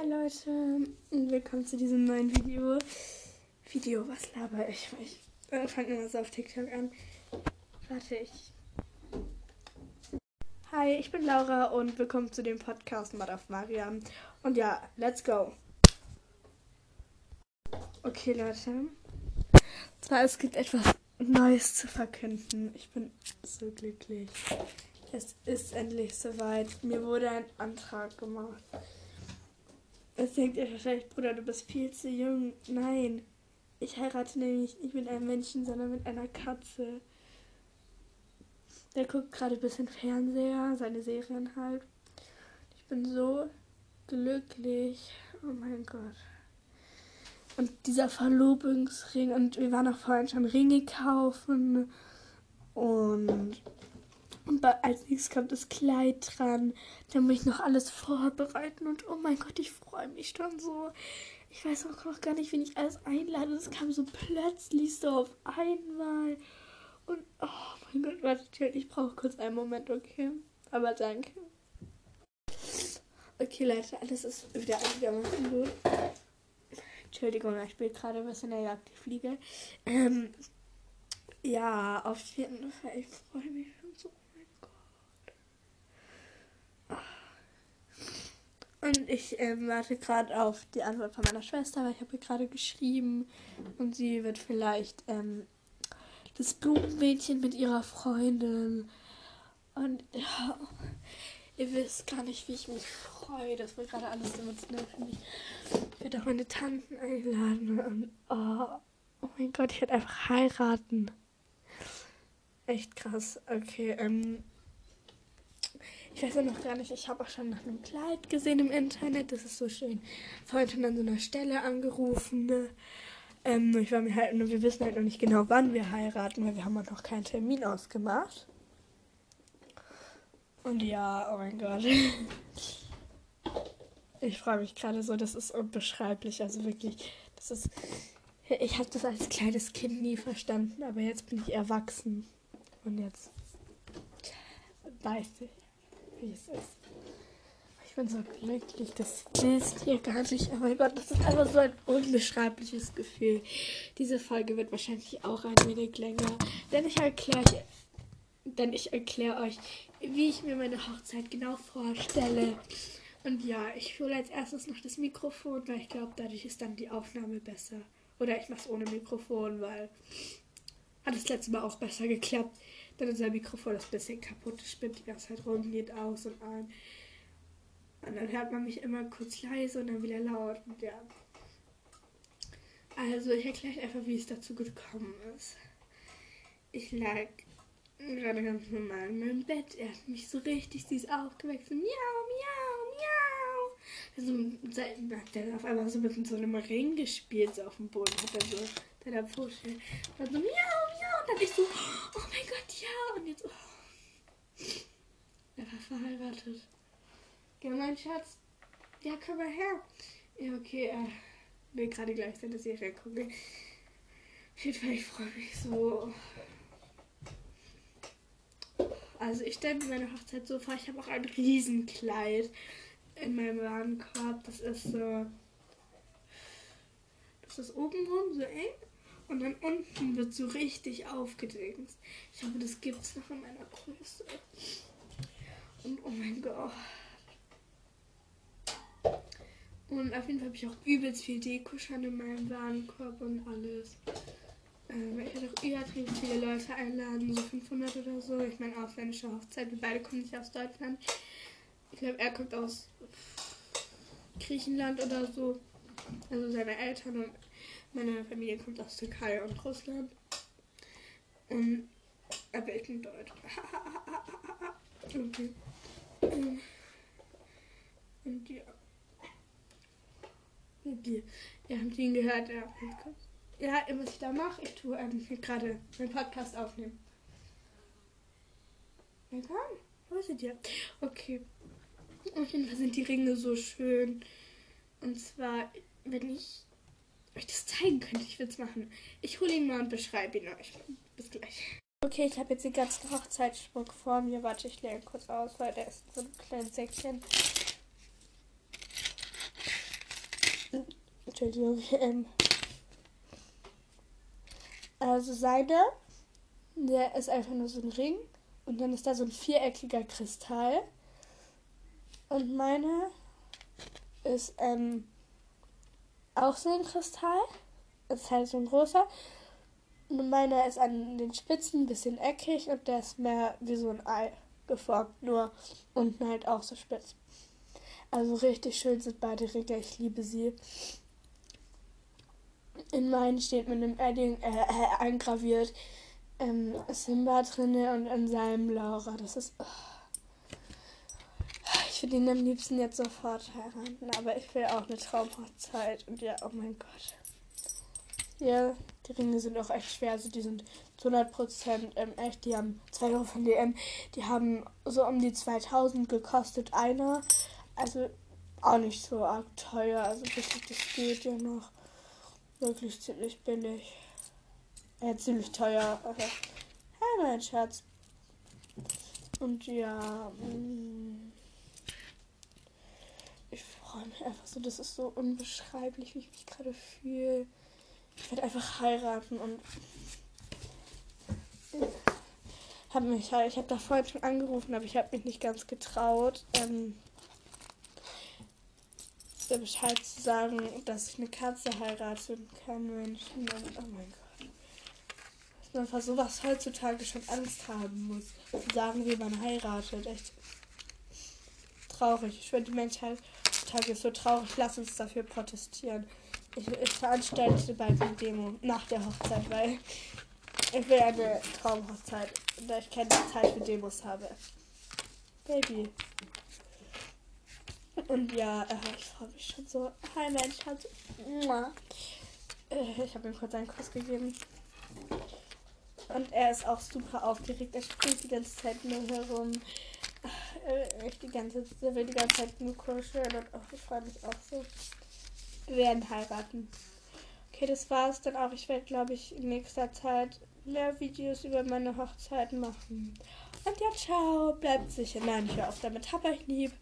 Hi Leute und willkommen zu diesem neuen Video. Video, was laber ich? Ich fange immer so auf TikTok an. Warte, ich. Hi, ich bin Laura und willkommen zu dem Podcast Mad auf Mariam. Und ja, let's go. Okay, Leute. Zwar, es gibt etwas Neues zu verkünden. Ich bin so glücklich. Es ist endlich soweit. Mir wurde ein Antrag gemacht. Jetzt denkt ihr wahrscheinlich, Bruder, du bist viel zu jung. Nein, ich heirate nämlich nicht mit einem Menschen, sondern mit einer Katze. Der guckt gerade ein bisschen Fernseher, seine Serien halt. Ich bin so glücklich. Oh mein Gott. Und dieser Verlobungsring. Und wir waren auch vorhin schon Ringe kaufen. Und und als nächstes kommt das Kleid dran. Dann muss ich noch alles vorbereiten. Und oh mein Gott, ich freue mich schon so. Ich weiß auch noch gar nicht, wen ich alles einlade. Das kam so plötzlich so auf einmal. Und oh mein Gott, warte, ich brauche kurz einen Moment, okay? Aber danke. Okay, Leute, alles ist wieder einigermaßen gut. Entschuldigung, ich spiele gerade ein bisschen der Jagd, die Fliege. Ähm, ja, auf jeden Fall, ich freue mich schon so. Und ich ähm, warte gerade auf die Antwort von meiner Schwester, weil ich habe ihr gerade geschrieben und sie wird vielleicht ähm, das Blumenmädchen mit ihrer Freundin. Und ja, ihr wisst gar nicht, wie ich mich freue. Das wird gerade alles emotional für mich. Ich werde auch meine Tanten einladen. Und oh, oh mein Gott, ich werde einfach heiraten. Echt krass. Okay, ähm, ich weiß noch gar nicht, ich habe auch schon nach einem Kleid gesehen im Internet. Das ist so schön. Vorhin an so einer Stelle angerufen. Ne? Ähm, ich war mir halt, wir wissen halt noch nicht genau, wann wir heiraten, weil wir haben auch noch keinen Termin ausgemacht. Und ja, oh mein Gott. Ich freue mich gerade so, das ist unbeschreiblich. Also wirklich, das ist. Ich habe das als kleines Kind nie verstanden, aber jetzt bin ich erwachsen. Und jetzt weiß ich wie es ist. Ich bin so glücklich, das wisst ihr gar nicht. Oh mein Gott, das ist einfach so ein unbeschreibliches Gefühl. Diese Folge wird wahrscheinlich auch ein wenig länger, denn ich erkläre denn ich erkläre euch, wie ich mir meine Hochzeit genau vorstelle. Und ja, ich hole als erstes noch das Mikrofon, weil ich glaube, dadurch ist dann die Aufnahme besser. Oder ich mache es ohne Mikrofon, weil hat das letzte Mal auch besser geklappt. Dann ist sein Mikrofon das bisschen kaputt, spinnt die ganze Zeit rum, geht aus und ein. Und dann hört man mich immer kurz leise und dann wieder laut. Und ja. Also ich erkläre einfach, wie es dazu gekommen ist. Ich lag gerade ganz normal in meinem Bett. Er hat mich so richtig süß aufgeweckt. So miau, miau, miau. Also, hat er auf einmal so mit so einem Ring gespielt, so auf dem Boden. Hat er so, der Pfote. Dann so miau, miau. Und dann ich so, oh mein Gott, ja. Und jetzt, oh. Er war verheiratet. Ja, mein Schatz. Ja, komm mal her. Ja, okay, äh, will gerade gleich seine Serie gucken. Auf jeden Fall, ich freue mich so. Also ich stelle mir meine Hochzeit so vor, ich habe auch ein Riesenkleid in meinem Warenkorb. Das ist so. Das ist oben rum so eng. Und dann unten wird so richtig aufgedingst. Ich hoffe, das gibt es noch in meiner Größe. Und oh mein Gott. Und auf jeden Fall habe ich auch übelst viel Deko schon in meinem Warenkorb und alles. Ähm, ich werde auch übertrieben viele Leute einladen, so 500 oder so. Ich meine, ausländische Hochzeit. Wir beide kommen nicht aus Deutschland. Ich glaube, er kommt aus Griechenland oder so. Also seine Eltern und meine Familie kommt aus Türkei und Russland. Und, aber ich bin Deutsch. okay. Und ja. Und die, ihr habt ihn gehört, ja. Ja, was ich da mache, ich tue ähm, gerade meinen Podcast aufnehmen. Ja, komm, wo ist ihr? Okay. Auf jeden Fall sind die Ringe so schön. Und zwar, wenn ich euch das zeigen könnte, ich würde es machen. Ich hole ihn mal und beschreibe ihn euch. Bis gleich. Okay, ich habe jetzt den ganzen Hochzeitsschmuck vor mir. Warte, ich lege kurz aus, weil der ist in so einem kleinen Säckchen. Entschuldigung. Ähm, also seine, der ist einfach nur so ein Ring und dann ist da so ein viereckiger Kristall. Und meine ist ähm, auch so ein Kristall. Ist halt so ein großer. Und meiner ist an den Spitzen ein bisschen eckig und der ist mehr wie so ein Ei geformt, nur unten halt auch so spitz. Also richtig schön sind beide Ringe, ich liebe sie. In meinen steht mit einem Edding äh, äh, eingraviert ähm, Simba drinne und in seinem Laura. Das ist. Oh. Ich würde ihn am liebsten jetzt sofort heiraten, aber ich will auch eine Traumhochzeit. Und ja, oh mein Gott. Ja, die Ringe sind auch echt schwer. Also die sind zu 100% ähm, echt. Die haben 2 Euro von DM. Die haben so um die 2000 gekostet, einer. Also auch nicht so arg teuer. Also wirklich, das geht ja noch. Wirklich ziemlich billig. Äh, ziemlich teuer. Okay. Hey, mein Schatz. Und ja. Mh, mich einfach so. Das ist so unbeschreiblich, wie ich mich gerade fühle. Ich werde einfach heiraten und habe mich halt, ich habe da vorhin schon angerufen, aber ich habe mich nicht ganz getraut, ähm, der Bescheid zu sagen, dass ich eine Katze heiraten kann, Menschen. Und, oh mein Gott. Dass man vor sowas heutzutage schon Angst haben muss. Zu sagen, wie man heiratet. Echt traurig. Ich finde, die Menschheit heutzutage ist so traurig. Lass uns dafür protestieren. Ich, ich veranstalte bald eine Demo nach der Hochzeit, weil ich will eine Traumhochzeit, da ich keine Zeit für Demos habe. Baby. Und ja, äh, ich freue mich schon so. Hi Mensch, Schatz. Äh, ich habe ihm kurz einen Kuss gegeben. Und er ist auch super aufgeregt. Er springt die ganze Zeit nur herum. Äh, ich die ganze, will die ganze Zeit nur kuscheln und oh, ich freue mich auch so. Wir werden heiraten. Okay, das war's dann auch. Ich werde, glaube ich, in nächster Zeit mehr Videos über meine Hochzeiten machen. Und ja, ciao. Bleibt sicher. Nein, ich höre auf damit. Hab euch lieb.